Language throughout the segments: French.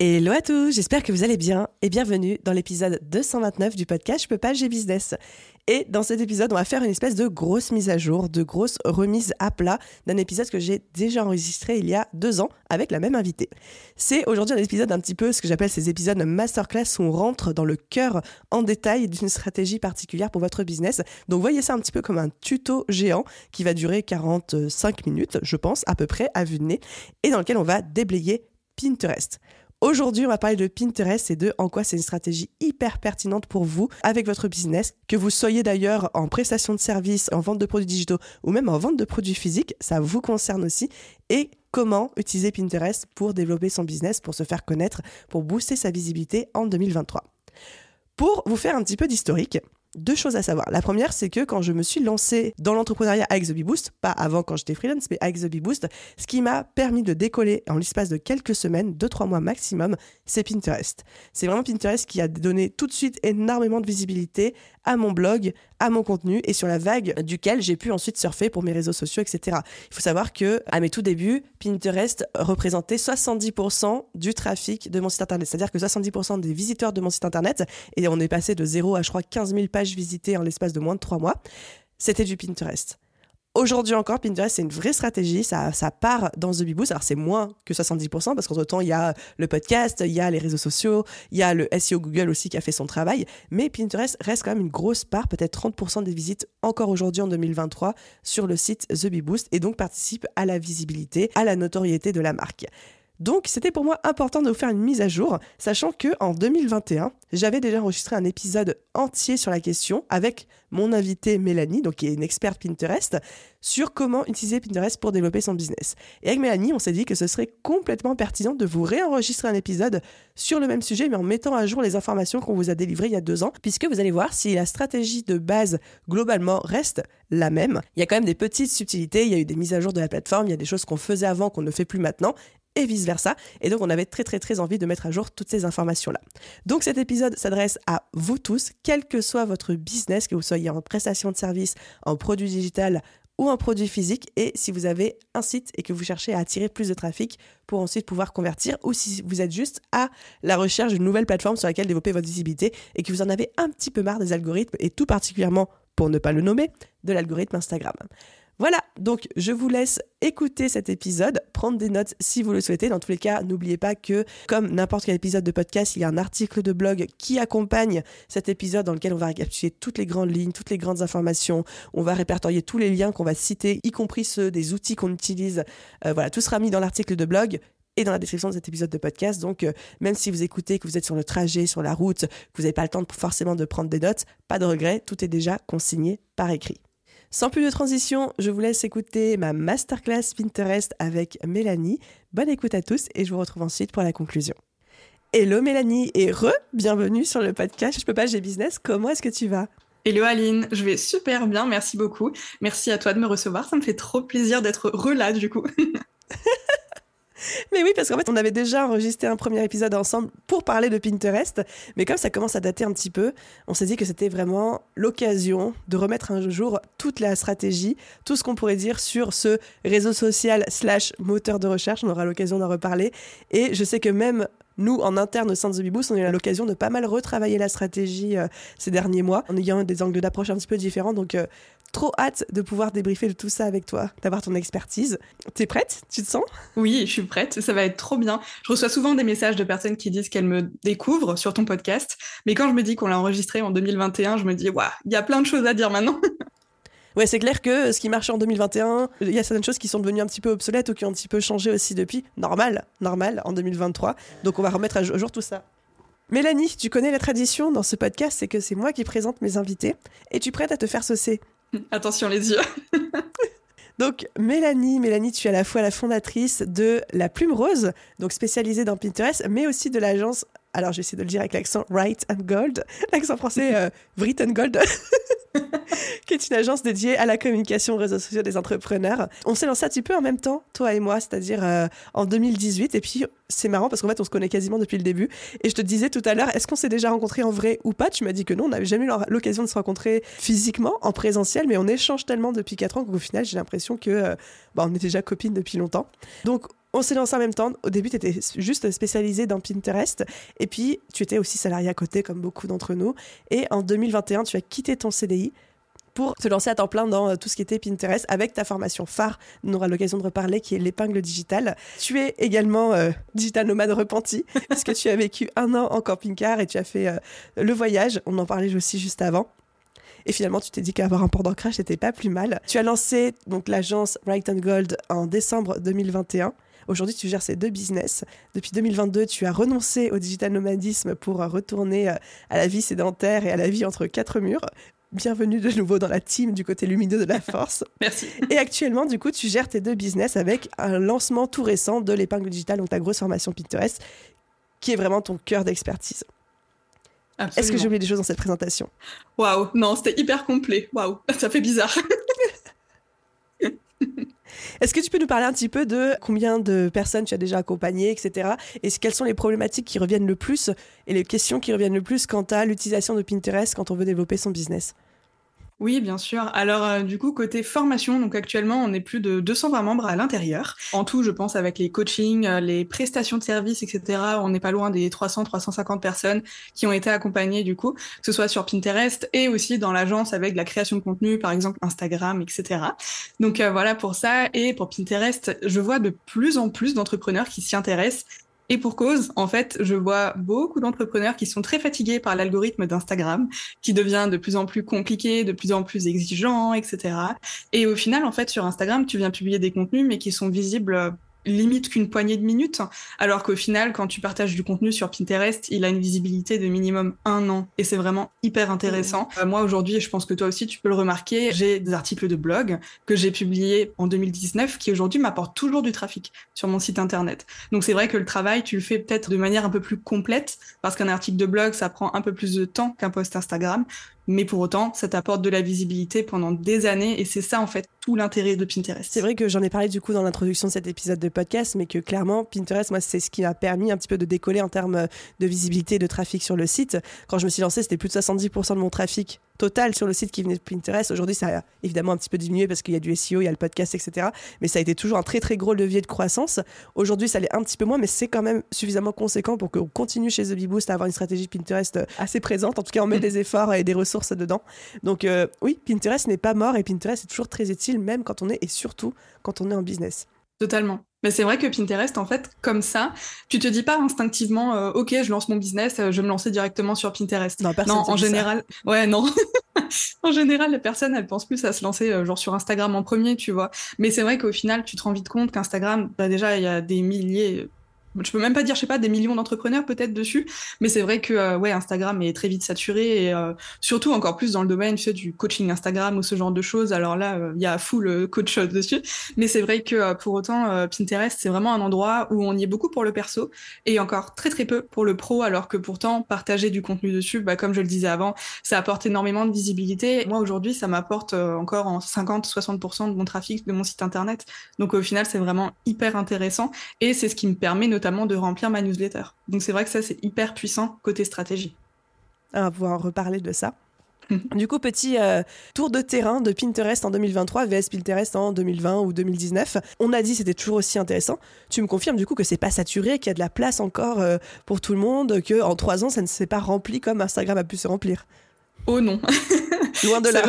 Hello à tous, j'espère que vous allez bien et bienvenue dans l'épisode 229 du podcast Je peux pas, j'ai business. Et dans cet épisode, on va faire une espèce de grosse mise à jour, de grosse remise à plat d'un épisode que j'ai déjà enregistré il y a deux ans avec la même invitée. C'est aujourd'hui un épisode un petit peu ce que j'appelle ces épisodes masterclass où on rentre dans le cœur en détail d'une stratégie particulière pour votre business. Donc voyez ça un petit peu comme un tuto géant qui va durer 45 minutes, je pense, à peu près, à vue de nez, et dans lequel on va déblayer Pinterest. Aujourd'hui, on va parler de Pinterest et de en quoi c'est une stratégie hyper pertinente pour vous avec votre business. Que vous soyez d'ailleurs en prestation de services, en vente de produits digitaux ou même en vente de produits physiques, ça vous concerne aussi. Et comment utiliser Pinterest pour développer son business, pour se faire connaître, pour booster sa visibilité en 2023. Pour vous faire un petit peu d'historique, deux choses à savoir. La première, c'est que quand je me suis lancée dans l'entrepreneuriat avec The Boost, pas avant quand j'étais freelance, mais avec The Boost, ce qui m'a permis de décoller en l'espace de quelques semaines, deux, trois mois maximum, c'est Pinterest. C'est vraiment Pinterest qui a donné tout de suite énormément de visibilité à mon blog, à mon contenu et sur la vague duquel j'ai pu ensuite surfer pour mes réseaux sociaux, etc. Il faut savoir que à mes tout débuts, Pinterest représentait 70% du trafic de mon site internet. C'est-à-dire que 70% des visiteurs de mon site internet, et on est passé de 0 à je crois 15 000 pages visitées en l'espace de moins de 3 mois, c'était du Pinterest. Aujourd'hui encore, Pinterest, c'est une vraie stratégie. Ça, part dans The Bee Boost. Alors, c'est moins que 70%, parce qu'entre temps, il y a le podcast, il y a les réseaux sociaux, il y a le SEO Google aussi qui a fait son travail. Mais Pinterest reste quand même une grosse part, peut-être 30% des visites encore aujourd'hui en 2023 sur le site The Bee Boost et donc participe à la visibilité, à la notoriété de la marque. Donc c'était pour moi important de vous faire une mise à jour, sachant que en 2021, j'avais déjà enregistré un épisode entier sur la question avec mon invitée Mélanie, donc qui est une experte Pinterest, sur comment utiliser Pinterest pour développer son business. Et avec Mélanie, on s'est dit que ce serait complètement pertinent de vous réenregistrer un épisode sur le même sujet, mais en mettant à jour les informations qu'on vous a délivrées il y a deux ans, puisque vous allez voir si la stratégie de base globalement reste la même. Il y a quand même des petites subtilités, il y a eu des mises à jour de la plateforme, il y a des choses qu'on faisait avant qu'on ne fait plus maintenant, et vice-versa. Et donc, on avait très, très, très envie de mettre à jour toutes ces informations-là. Donc, cet épisode s'adresse à vous tous, quel que soit votre business, que vous soyez en prestation de service, en produit digital ou en produit physique, et si vous avez un site et que vous cherchez à attirer plus de trafic pour ensuite pouvoir convertir, ou si vous êtes juste à la recherche d'une nouvelle plateforme sur laquelle développer votre visibilité et que vous en avez un petit peu marre des algorithmes, et tout particulièrement, pour ne pas le nommer, de l'algorithme Instagram. Voilà, donc je vous laisse écouter cet épisode, prendre des notes si vous le souhaitez. Dans tous les cas, n'oubliez pas que, comme n'importe quel épisode de podcast, il y a un article de blog qui accompagne cet épisode dans lequel on va récapituler toutes les grandes lignes, toutes les grandes informations. On va répertorier tous les liens qu'on va citer, y compris ceux des outils qu'on utilise. Euh, voilà, tout sera mis dans l'article de blog et dans la description de cet épisode de podcast. Donc, euh, même si vous écoutez, que vous êtes sur le trajet, sur la route, que vous n'avez pas le temps forcément de prendre des notes, pas de regret, tout est déjà consigné par écrit. Sans plus de transition, je vous laisse écouter ma masterclass Pinterest avec Mélanie. Bonne écoute à tous et je vous retrouve ensuite pour la conclusion. Hello Mélanie et re, bienvenue sur le podcast Je peux pas, j'ai business. Comment est-ce que tu vas? Hello Aline, je vais super bien, merci beaucoup. Merci à toi de me recevoir, ça me fait trop plaisir d'être re là du coup. Mais oui, parce qu'en fait, on avait déjà enregistré un premier épisode ensemble pour parler de Pinterest. Mais comme ça commence à dater un petit peu, on s'est dit que c'était vraiment l'occasion de remettre un jour toute la stratégie, tout ce qu'on pourrait dire sur ce réseau social slash moteur de recherche. On aura l'occasion d'en reparler. Et je sais que même nous, en interne au sein de The Beboost, on a eu l'occasion de pas mal retravailler la stratégie euh, ces derniers mois, en ayant des angles d'approche un petit peu différents. Donc, euh, trop hâte de pouvoir débriefer de tout ça avec toi, d'avoir ton expertise. T'es prête? Tu te sens? Oui, je suis prête. Ça va être trop bien. Je reçois souvent des messages de personnes qui disent qu'elles me découvrent sur ton podcast. Mais quand je me dis qu'on l'a enregistré en 2021, je me dis, waouh, il y a plein de choses à dire maintenant. Ouais, c'est clair que ce qui marchait en 2021, il y a certaines choses qui sont devenues un petit peu obsolètes ou qui ont un petit peu changé aussi depuis. Normal, normal, en 2023. Donc on va remettre à jour tout ça. Mélanie, tu connais la tradition dans ce podcast, c'est que c'est moi qui présente mes invités. Et tu prêtes à te faire saucer Attention les yeux. Donc Mélanie, Mélanie, tu es à la fois la fondatrice de La Plume Rose, donc spécialisée dans Pinterest, mais aussi de l'agence alors j'essaie de le dire avec l'accent Wright and Gold, l'accent français euh, and Gold, qui est une agence dédiée à la communication aux réseaux sociaux des entrepreneurs. On s'est lancé un petit peu en même temps, toi et moi, c'est-à-dire euh, en 2018. Et puis c'est marrant parce qu'en fait on se connaît quasiment depuis le début. Et je te disais tout à l'heure, est-ce qu'on s'est déjà rencontrés en vrai ou pas? Tu m'as dit que non, on n'avait jamais eu l'occasion de se rencontrer physiquement, en présentiel, mais on échange tellement depuis 4 ans qu'au final j'ai l'impression que euh, bah, on est déjà copines depuis longtemps. Donc on s'est lancé en même temps. Au début, tu étais juste spécialisé dans Pinterest. Et puis, tu étais aussi salarié à côté, comme beaucoup d'entre nous. Et en 2021, tu as quitté ton CDI pour te lancer à temps plein dans euh, tout ce qui était Pinterest avec ta formation phare, on aura l'occasion de reparler, qui est l'épingle digitale. Tu es également euh, digital nomade repenti, puisque tu as vécu un an en camping-car et tu as fait euh, le voyage. On en parlait aussi juste avant. Et finalement, tu t'es dit qu'avoir un port d'ancrage, c'était pas plus mal. Tu as lancé donc l'agence Right and Gold en décembre 2021. Aujourd'hui, tu gères ces deux business. Depuis 2022, tu as renoncé au digital nomadisme pour retourner euh, à la vie sédentaire et à la vie entre quatre murs. Bienvenue de nouveau dans la team du côté lumineux de la force. Merci. Et actuellement, du coup, tu gères tes deux business avec un lancement tout récent de l'épingle digitale, donc ta grosse formation Pinterest, qui est vraiment ton cœur d'expertise. Est-ce que j'ai oublié des choses dans cette présentation? Waouh, non, c'était hyper complet. Waouh, ça fait bizarre. Est-ce que tu peux nous parler un petit peu de combien de personnes tu as déjà accompagnées, etc. Et quelles sont les problématiques qui reviennent le plus et les questions qui reviennent le plus quant à l'utilisation de Pinterest quand on veut développer son business? Oui, bien sûr. Alors, euh, du coup, côté formation, donc actuellement, on est plus de 220 membres à l'intérieur. En tout, je pense, avec les coachings, euh, les prestations de services, etc., on n'est pas loin des 300-350 personnes qui ont été accompagnées, du coup, que ce soit sur Pinterest et aussi dans l'agence avec la création de contenu, par exemple Instagram, etc. Donc, euh, voilà pour ça. Et pour Pinterest, je vois de plus en plus d'entrepreneurs qui s'y intéressent et pour cause, en fait, je vois beaucoup d'entrepreneurs qui sont très fatigués par l'algorithme d'Instagram, qui devient de plus en plus compliqué, de plus en plus exigeant, etc. Et au final, en fait, sur Instagram, tu viens publier des contenus, mais qui sont visibles limite qu'une poignée de minutes, alors qu'au final, quand tu partages du contenu sur Pinterest, il a une visibilité de minimum un an, et c'est vraiment hyper intéressant. Mmh. Euh, moi aujourd'hui, je pense que toi aussi tu peux le remarquer, j'ai des articles de blog que j'ai publiés en 2019 qui aujourd'hui m'apportent toujours du trafic sur mon site internet. Donc c'est vrai que le travail, tu le fais peut-être de manière un peu plus complète, parce qu'un article de blog, ça prend un peu plus de temps qu'un post Instagram, mais pour autant, ça t'apporte de la visibilité pendant des années et c'est ça en fait tout l'intérêt de Pinterest. C'est vrai que j'en ai parlé du coup dans l'introduction de cet épisode de podcast, mais que clairement Pinterest, moi, c'est ce qui m'a permis un petit peu de décoller en termes de visibilité et de trafic sur le site. Quand je me suis lancé, c'était plus de 70% de mon trafic total sur le site qui venait de Pinterest. Aujourd'hui, ça a évidemment un petit peu diminué parce qu'il y a du SEO, il y a le podcast, etc. Mais ça a été toujours un très très gros levier de croissance. Aujourd'hui, ça l'est un petit peu moins, mais c'est quand même suffisamment conséquent pour qu'on continue chez The Bee Boost à avoir une stratégie Pinterest assez présente. En tout cas, on met des efforts et des ressources dedans. Donc euh, oui, Pinterest n'est pas mort et Pinterest est toujours très utile, même quand on est et surtout quand on est en business. Totalement. Mais c'est vrai que Pinterest, en fait, comme ça, tu te dis pas instinctivement, euh, ok, je lance mon business, euh, je vais me lancer directement sur Pinterest. Non, personne en général, ouais, non. en général, les personnes, elles pensent plus à se lancer euh, genre sur Instagram en premier, tu vois. Mais c'est vrai qu'au final, tu te rends vite compte qu'Instagram, bah, déjà, il y a des milliers, je peux même pas dire, je sais pas, des millions d'entrepreneurs peut-être dessus, mais c'est vrai que euh, ouais, Instagram est très vite saturé et euh, surtout encore plus dans le domaine tu sais, du coaching Instagram ou ce genre de choses. Alors là, euh, il y a full coach dessus, mais c'est vrai que pour autant, Pinterest c'est vraiment un endroit où on y est beaucoup pour le perso et encore très très peu pour le pro, alors que pourtant partager du contenu dessus, bah, comme je le disais avant, ça apporte énormément de visibilité. Moi aujourd'hui, ça m'apporte encore en 50-60% de mon trafic de mon site internet. Donc au final, c'est vraiment hyper intéressant et c'est ce qui me permet notamment de remplir ma newsletter. Donc c'est vrai que ça, c'est hyper puissant côté stratégie. On va pouvoir reparler de ça. Mhm. Du coup, petit euh, tour de terrain de Pinterest en 2023 vs Pinterest en 2020 ou 2019. On a dit c'était toujours aussi intéressant. Tu me confirmes du coup que c'est pas saturé, qu'il y a de la place encore euh, pour tout le monde, que en trois ans ça ne s'est pas rempli comme Instagram a pu se remplir. Oh non. Loin de là.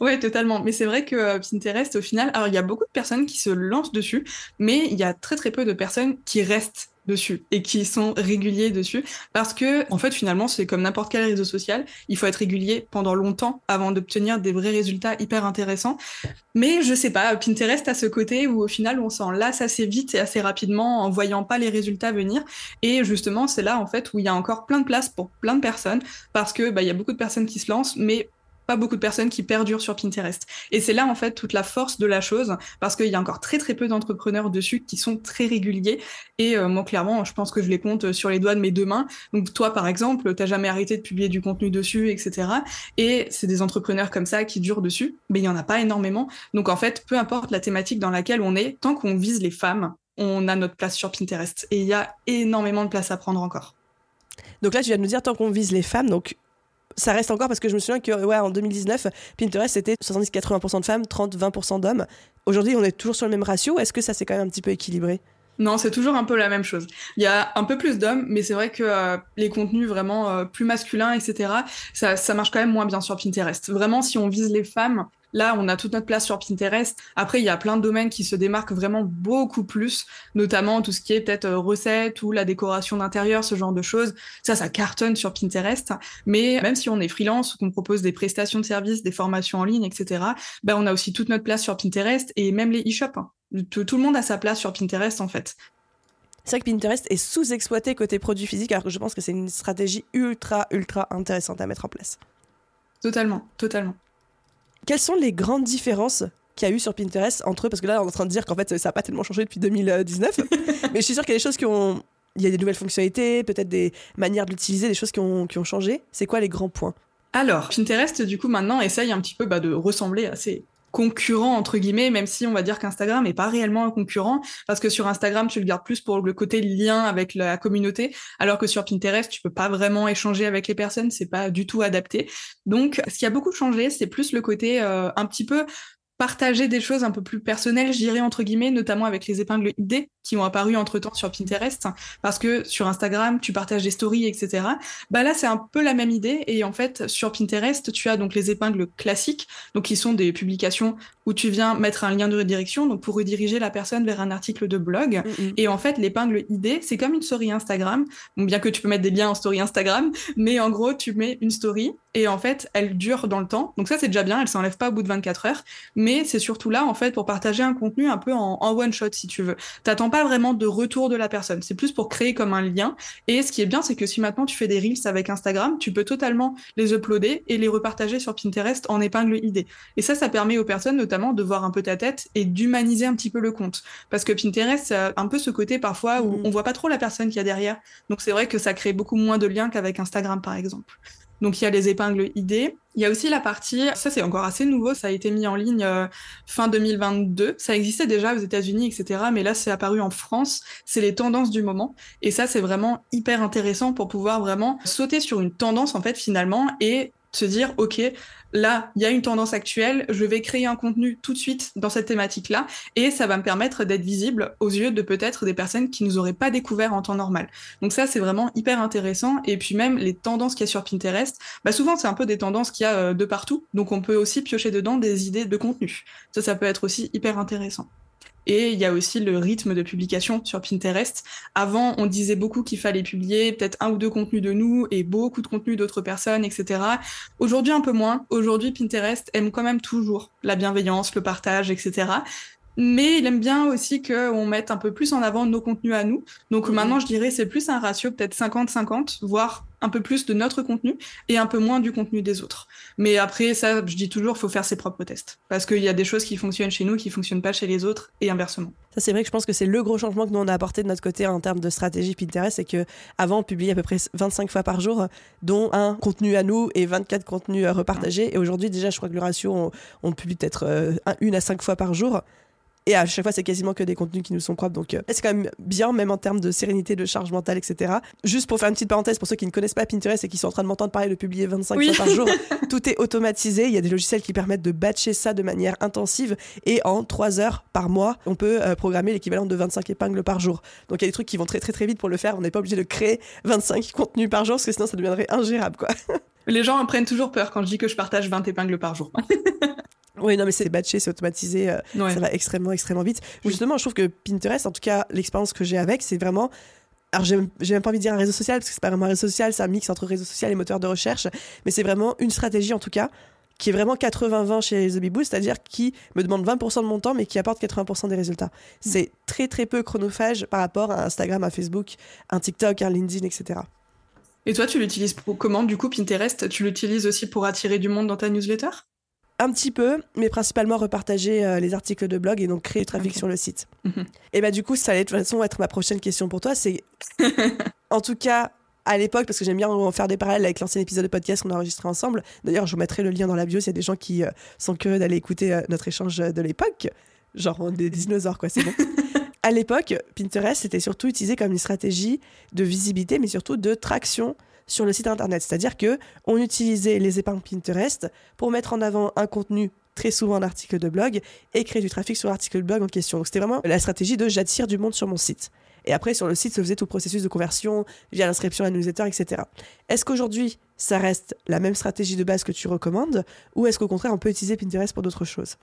ouais, totalement. Mais c'est vrai que euh, Pinterest, au final, alors il y a beaucoup de personnes qui se lancent dessus, mais il y a très très peu de personnes qui restent dessus et qui sont réguliers dessus. Parce que en fait finalement c'est comme n'importe quel réseau social. Il faut être régulier pendant longtemps avant d'obtenir des vrais résultats hyper intéressants. Mais je sais pas Pinterest a ce côté où au final on s'en lasse assez vite et assez rapidement en voyant pas les résultats venir. Et justement c'est là en fait où il y a encore plein de place pour plein de personnes. Parce que bah il y a beaucoup de personnes qui se lancent mais pas beaucoup de personnes qui perdurent sur Pinterest. Et c'est là en fait toute la force de la chose, parce qu'il y a encore très très peu d'entrepreneurs dessus qui sont très réguliers. Et euh, moi clairement, je pense que je les compte sur les doigts de mes deux mains. Donc toi par exemple, t'as jamais arrêté de publier du contenu dessus, etc. Et c'est des entrepreneurs comme ça qui durent dessus, mais il y en a pas énormément. Donc en fait, peu importe la thématique dans laquelle on est, tant qu'on vise les femmes, on a notre place sur Pinterest. Et il y a énormément de place à prendre encore. Donc là, tu viens de nous dire tant qu'on vise les femmes, donc ça reste encore parce que je me souviens que ouais, en 2019, Pinterest c'était 70-80% de femmes, 30-20% d'hommes. Aujourd'hui, on est toujours sur le même ratio. Est-ce que ça s'est quand même un petit peu équilibré? Non, c'est toujours un peu la même chose. Il y a un peu plus d'hommes, mais c'est vrai que euh, les contenus vraiment euh, plus masculins, etc., ça, ça marche quand même moins bien sur Pinterest. Vraiment, si on vise les femmes, Là, on a toute notre place sur Pinterest. Après, il y a plein de domaines qui se démarquent vraiment beaucoup plus, notamment tout ce qui est peut-être euh, recettes ou la décoration d'intérieur, ce genre de choses. Ça, ça cartonne sur Pinterest. Mais même si on est freelance ou qu'on propose des prestations de services, des formations en ligne, etc., ben, on a aussi toute notre place sur Pinterest et même les e-shops. Hein. Tout, tout le monde a sa place sur Pinterest, en fait. C'est vrai que Pinterest est sous-exploité côté produits physiques, alors que je pense que c'est une stratégie ultra, ultra intéressante à mettre en place. Totalement, totalement. Quelles sont les grandes différences qu'il y a eu sur Pinterest entre eux? Parce que là, on est en train de dire qu'en fait, ça n'a pas tellement changé depuis 2019. mais je suis sûre qu'il y a des choses qui ont. Il y a des nouvelles fonctionnalités, peut-être des manières de l'utiliser, des choses qui ont, qui ont changé. C'est quoi les grands points? Alors, Pinterest, du coup, maintenant, essaye un petit peu bah, de ressembler à ces concurrent entre guillemets, même si on va dire qu'Instagram n'est pas réellement un concurrent, parce que sur Instagram tu le gardes plus pour le côté lien avec la communauté, alors que sur Pinterest tu peux pas vraiment échanger avec les personnes, c'est pas du tout adapté. Donc ce qui a beaucoup changé, c'est plus le côté euh, un petit peu partager des choses un peu plus personnelles, je dirais entre guillemets, notamment avec les épingles ID qui ont apparu entre temps sur Pinterest, parce que sur Instagram tu partages des stories, etc. Bah là c'est un peu la même idée et en fait sur Pinterest tu as donc les épingles classiques, donc qui sont des publications où tu viens mettre un lien de redirection, donc pour rediriger la personne vers un article de blog. Mm, mm. Et en fait l'épingle ID c'est comme une story Instagram, bon, bien que tu peux mettre des liens en story Instagram, mais en gros tu mets une story et en fait elle dure dans le temps, donc ça c'est déjà bien, elle s'enlève pas au bout de 24 heures mais c'est surtout là en fait pour partager un contenu un peu en, one shot si tu veux. T'attends pas vraiment de retour de la personne, c'est plus pour créer comme un lien. Et ce qui est bien, c'est que si maintenant tu fais des reels avec Instagram, tu peux totalement les uploader et les repartager sur Pinterest en épingle ID. Et ça, ça permet aux personnes notamment de voir un peu ta tête et d'humaniser un petit peu le compte, parce que Pinterest, a un peu ce côté parfois où mm. on voit pas trop la personne qu'il y a derrière. Donc c'est vrai que ça crée beaucoup moins de liens qu'avec Instagram par exemple. Donc il y a les épingles ID. Il y a aussi la partie, ça c'est encore assez nouveau, ça a été mis en ligne euh, fin 2022. Ça existait déjà aux États-Unis, etc. Mais là c'est apparu en France. C'est les tendances du moment. Et ça c'est vraiment hyper intéressant pour pouvoir vraiment sauter sur une tendance en fait finalement et se dire ok là, il y a une tendance actuelle, je vais créer un contenu tout de suite dans cette thématique-là, et ça va me permettre d'être visible aux yeux de peut-être des personnes qui nous auraient pas découvert en temps normal. Donc ça, c'est vraiment hyper intéressant. Et puis même les tendances qu'il y a sur Pinterest, bah souvent c'est un peu des tendances qu'il y a euh, de partout, donc on peut aussi piocher dedans des idées de contenu. Ça, ça peut être aussi hyper intéressant. Et il y a aussi le rythme de publication sur Pinterest. Avant, on disait beaucoup qu'il fallait publier peut-être un ou deux contenus de nous et beaucoup de contenus d'autres personnes, etc. Aujourd'hui, un peu moins. Aujourd'hui, Pinterest aime quand même toujours la bienveillance, le partage, etc mais il aime bien aussi qu'on mette un peu plus en avant nos contenus à nous. Donc mhm. maintenant, je dirais c'est plus un ratio peut-être 50-50, voire un peu plus de notre contenu et un peu moins du contenu des autres. Mais après, ça, je dis toujours, faut faire ses propres tests. Parce qu'il y a des choses qui fonctionnent chez nous qui fonctionnent pas chez les autres et inversement. Ça, c'est vrai que je pense que c'est le gros changement que nous on a apporté de notre côté en termes de stratégie Pinterest, c'est que avant on publiait à peu près 25 fois par jour, dont un contenu à nous et 24 contenus à repartager. Et aujourd'hui, déjà, je crois que le ratio, on, publie peut-être euh, une à cinq fois par jour. Et à chaque fois, c'est quasiment que des contenus qui nous sont propres. Donc, euh, c'est quand même bien, même en termes de sérénité, de charge mentale, etc. Juste pour faire une petite parenthèse, pour ceux qui ne connaissent pas Pinterest et qui sont en train de m'entendre parler de publier 25 fois par jour, tout est automatisé. Il y a des logiciels qui permettent de batcher ça de manière intensive. Et en 3 heures par mois, on peut euh, programmer l'équivalent de 25 épingles par jour. Donc, il y a des trucs qui vont très, très, très vite pour le faire. On n'est pas obligé de créer 25 contenus par jour, parce que sinon, ça deviendrait ingérable, quoi. Les gens en prennent toujours peur quand je dis que je partage 20 épingles par jour. Oui, non, mais c'est batché, c'est automatisé, euh, ça va extrêmement, extrêmement vite. Justement, je trouve que Pinterest, en tout cas, l'expérience que j'ai avec, c'est vraiment. Alors, j'ai même pas envie de dire un réseau social, parce que c'est pas vraiment un réseau social, c'est un mix entre réseau social et moteur de recherche, mais c'est vraiment une stratégie, en tout cas, qui est vraiment 80-20 chez The Bee Boost, c'est-à-dire qui me demande 20% de mon temps, mais qui apporte 80% des résultats. Mm. C'est très, très peu chronophage par rapport à Instagram, à Facebook, un TikTok, un LinkedIn, etc. Et toi, tu l'utilises pour comment Du coup, Pinterest, tu l'utilises aussi pour attirer du monde dans ta newsletter? Un petit peu, mais principalement repartager euh, les articles de blog et donc créer du trafic sur le site. Mhm. Et bah du coup, ça allait de toute façon être ma prochaine question pour toi. C'est, en tout cas, à l'époque, parce que j'aime bien faire des parallèles avec l'ancien épisode de podcast qu'on a enregistré ensemble. D'ailleurs, je vous mettrai le lien dans la bio s'il y a des gens qui euh, sont curieux d'aller écouter euh, notre échange de l'époque. Genre des dinosaures, quoi, c'est bon. à l'époque, Pinterest était surtout utilisé comme une stratégie de visibilité, mais surtout de traction sur le site internet. C'est-à-dire que on utilisait les épingles Pinterest pour mettre en avant un contenu très souvent d'articles de blog et créer du trafic sur l'article de blog en question. Donc c'était vraiment la stratégie de j'attire du monde sur mon site. Et après, sur le site, se faisait tout le processus de conversion via l'inscription à la newsletter, etc. Est-ce qu'aujourd'hui, ça reste la même stratégie de base que tu recommandes ou est-ce qu'au contraire, on peut utiliser Pinterest pour d'autres choses?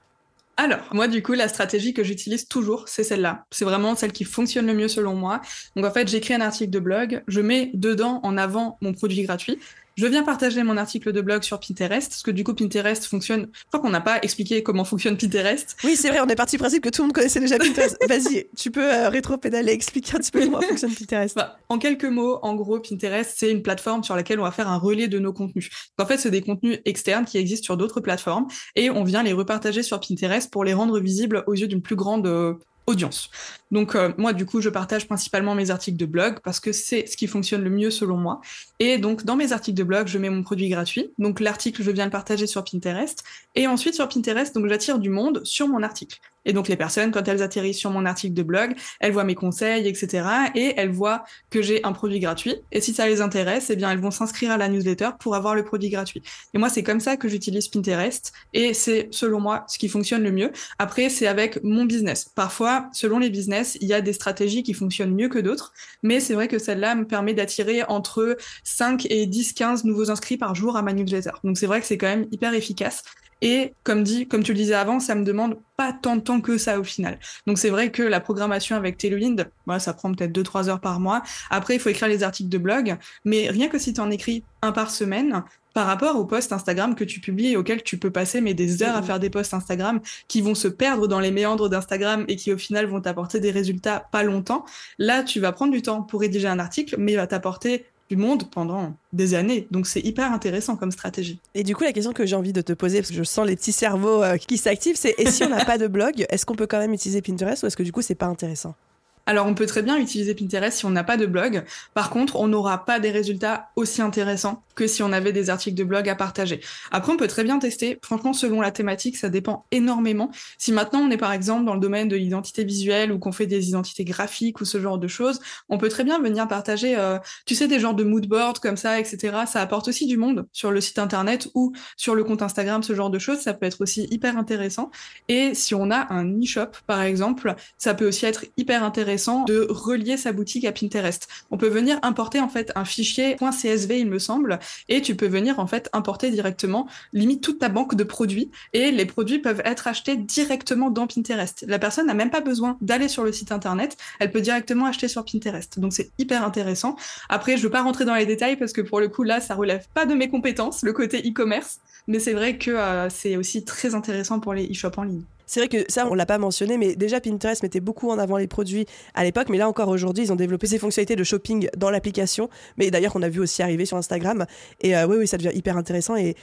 Alors, moi, du coup, la stratégie que j'utilise toujours, c'est celle-là. C'est vraiment celle qui fonctionne le mieux selon moi. Donc, en fait, j'écris un article de blog, je mets dedans en avant mon produit gratuit. Je viens partager mon article de blog sur Pinterest, parce que du coup, Pinterest fonctionne. Je crois qu'on n'a pas expliqué comment fonctionne Pinterest. Oui, c'est vrai, on est parti du principe que tout le monde connaissait déjà Pinterest. Vas-y, tu peux euh, rétro-pédaler, expliquer un petit peu comment fonctionne Pinterest. Bah, en quelques mots, en gros, Pinterest, c'est une plateforme sur laquelle on va faire un relais de nos contenus. en fait, c'est des contenus externes qui existent sur d'autres plateformes et on vient les repartager sur Pinterest pour les rendre visibles aux yeux d'une plus grande euh, audience. Donc euh, moi du coup je partage principalement mes articles de blog parce que c'est ce qui fonctionne le mieux selon moi. Et donc dans mes articles de blog je mets mon produit gratuit. Donc l'article je viens le partager sur Pinterest et ensuite sur Pinterest donc j'attire du monde sur mon article. Et donc les personnes, quand elles atterrissent sur mon article de blog, elles voient mes conseils, etc. Et elles voient que j'ai un produit gratuit. Et si ça les intéresse, eh bien elles vont s'inscrire à la newsletter pour avoir le produit gratuit. Et moi, c'est comme ça que j'utilise Pinterest. Et c'est selon moi ce qui fonctionne le mieux. Après, c'est avec mon business. Parfois, selon les business, il y a des stratégies qui fonctionnent mieux que d'autres. Mais c'est vrai que celle-là me permet d'attirer entre 5 et 10, 15 nouveaux inscrits par jour à ma newsletter. Donc c'est vrai que c'est quand même hyper efficace. Et comme dit, comme tu le disais avant, ça me demande pas tant de temps que ça au final. Donc c'est vrai que la programmation avec Tailwind, bah, ça prend peut-être 2-3 heures par mois. Après, il faut écrire les articles de blog, mais rien que si tu en écris un par semaine, par rapport aux posts Instagram que tu publies et auxquels tu peux passer mais des heures à faire des posts Instagram qui vont se perdre dans les méandres d'Instagram et qui au final vont t'apporter des résultats pas longtemps. Là, tu vas prendre du temps pour rédiger un article, mais il va t'apporter du monde pendant des années. Donc c'est hyper intéressant comme stratégie. Et du coup, la question que j'ai envie de te poser, parce que je sens les petits cerveaux euh, qui s'activent, c'est et si on n'a pas de blog, est-ce qu'on peut quand même utiliser Pinterest ou est-ce que du coup c'est pas intéressant? Alors, on peut très bien utiliser Pinterest si on n'a pas de blog. Par contre, on n'aura pas des résultats aussi intéressants que si on avait des articles de blog à partager. Après, on peut très bien tester. Franchement, selon la thématique, ça dépend énormément. Si maintenant on est par exemple dans le domaine de l'identité visuelle ou qu'on fait des identités graphiques ou ce genre de choses, on peut très bien venir partager, euh, tu sais, des genres de mood boards comme ça, etc. Ça apporte aussi du monde sur le site internet ou sur le compte Instagram, ce genre de choses. Ça peut être aussi hyper intéressant. Et si on a un e-shop, par exemple, ça peut aussi être hyper intéressant de relier sa boutique à Pinterest. On peut venir importer en fait un fichier .csv il me semble et tu peux venir en fait importer directement limite toute ta banque de produits et les produits peuvent être achetés directement dans Pinterest. La personne n'a même pas besoin d'aller sur le site internet, elle peut directement acheter sur Pinterest. Donc c'est hyper intéressant. Après je veux pas rentrer dans les détails parce que pour le coup là ça relève pas de mes compétences le côté e-commerce, mais c'est vrai que euh, c'est aussi très intéressant pour les e-shops en ligne. C'est vrai que ça, on l'a pas mentionné, mais déjà Pinterest mettait beaucoup en avant les produits à l'époque, mais là encore aujourd'hui, ils ont développé ces fonctionnalités de shopping dans l'application, mais d'ailleurs qu'on a vu aussi arriver sur Instagram. Et euh, oui, oui, ça devient hyper intéressant. Et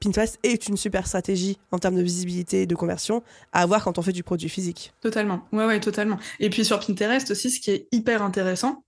Pinterest est une super stratégie en termes de visibilité et de conversion à avoir quand on fait du produit physique. Totalement. Ouais, ouais, totalement. Et puis sur Pinterest aussi, ce qui est hyper intéressant,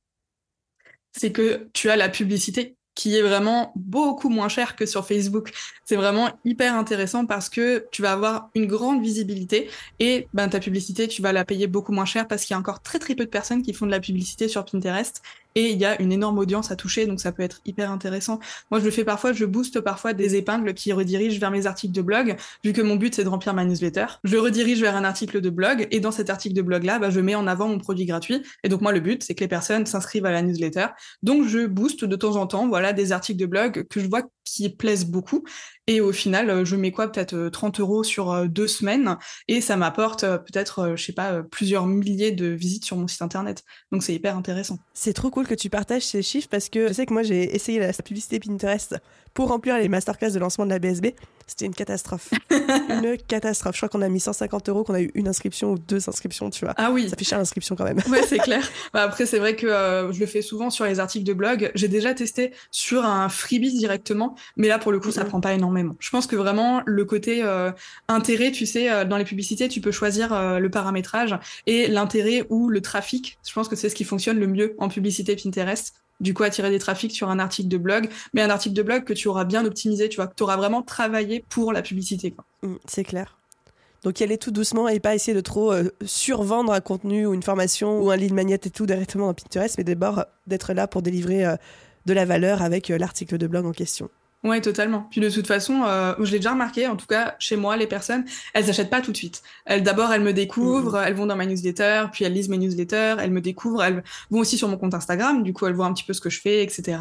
c'est que tu as la publicité qui est vraiment beaucoup moins cher que sur Facebook. C'est vraiment hyper intéressant parce que tu vas avoir une grande visibilité et ben, ta publicité, tu vas la payer beaucoup moins cher parce qu'il y a encore très très peu de personnes qui font de la publicité sur Pinterest et il y a une énorme audience à toucher, donc ça peut être hyper intéressant. Moi, je le fais parfois, je booste parfois des épingles qui redirigent vers mes articles de blog, vu que mon but c'est de remplir ma newsletter. Je redirige vers un article de blog, et dans cet article de blog là, bah, je mets en avant mon produit gratuit. Et donc moi, le but c'est que les personnes s'inscrivent à la newsletter. Donc je booste de temps en temps, voilà, des articles de blog que je vois qui plaisent beaucoup. Et au final, je mets quoi Peut-être 30 euros sur deux semaines et ça m'apporte peut-être, je sais pas, plusieurs milliers de visites sur mon site internet. Donc c'est hyper intéressant. C'est trop cool que tu partages ces chiffres parce que je sais que moi j'ai essayé la publicité Pinterest pour remplir les masterclass de lancement de la BSB. C'était une catastrophe. une catastrophe. Je crois qu'on a mis 150 euros, qu'on a eu une inscription ou deux inscriptions, tu vois. Ah oui. Ça fait cher l'inscription quand même. Ouais, c'est clair. Bah, après, c'est vrai que euh, je le fais souvent sur les articles de blog. J'ai déjà testé sur un freebie directement, mais là, pour le coup, ça prend pas énormément. Je pense que vraiment, le côté euh, intérêt, tu sais, euh, dans les publicités, tu peux choisir le paramétrage et l'intérêt ou le trafic. Je pense que c'est ce qui fonctionne le mieux en publicité Pinterest du coup attirer des trafics sur un article de blog, mais un article de blog que tu auras bien optimisé, tu vois, que tu auras vraiment travaillé pour la publicité. Mmh, c'est clair. Donc y aller tout doucement et pas essayer de trop euh, survendre un contenu ou une formation ou un lead magnet et tout directement dans Pinterest, mais d'abord d'être là pour délivrer euh, de la valeur avec euh, l'article de blog en question. Ouais, totalement. Puis de toute façon, euh, je l'ai déjà remarqué, en tout cas chez moi, les personnes, elles achètent pas tout de suite. Elles d'abord, elles me découvrent, mmh. elles vont dans ma newsletter, puis elles lisent mes newsletters, elles me découvrent, elles vont aussi sur mon compte Instagram, du coup elles voient un petit peu ce que je fais, etc.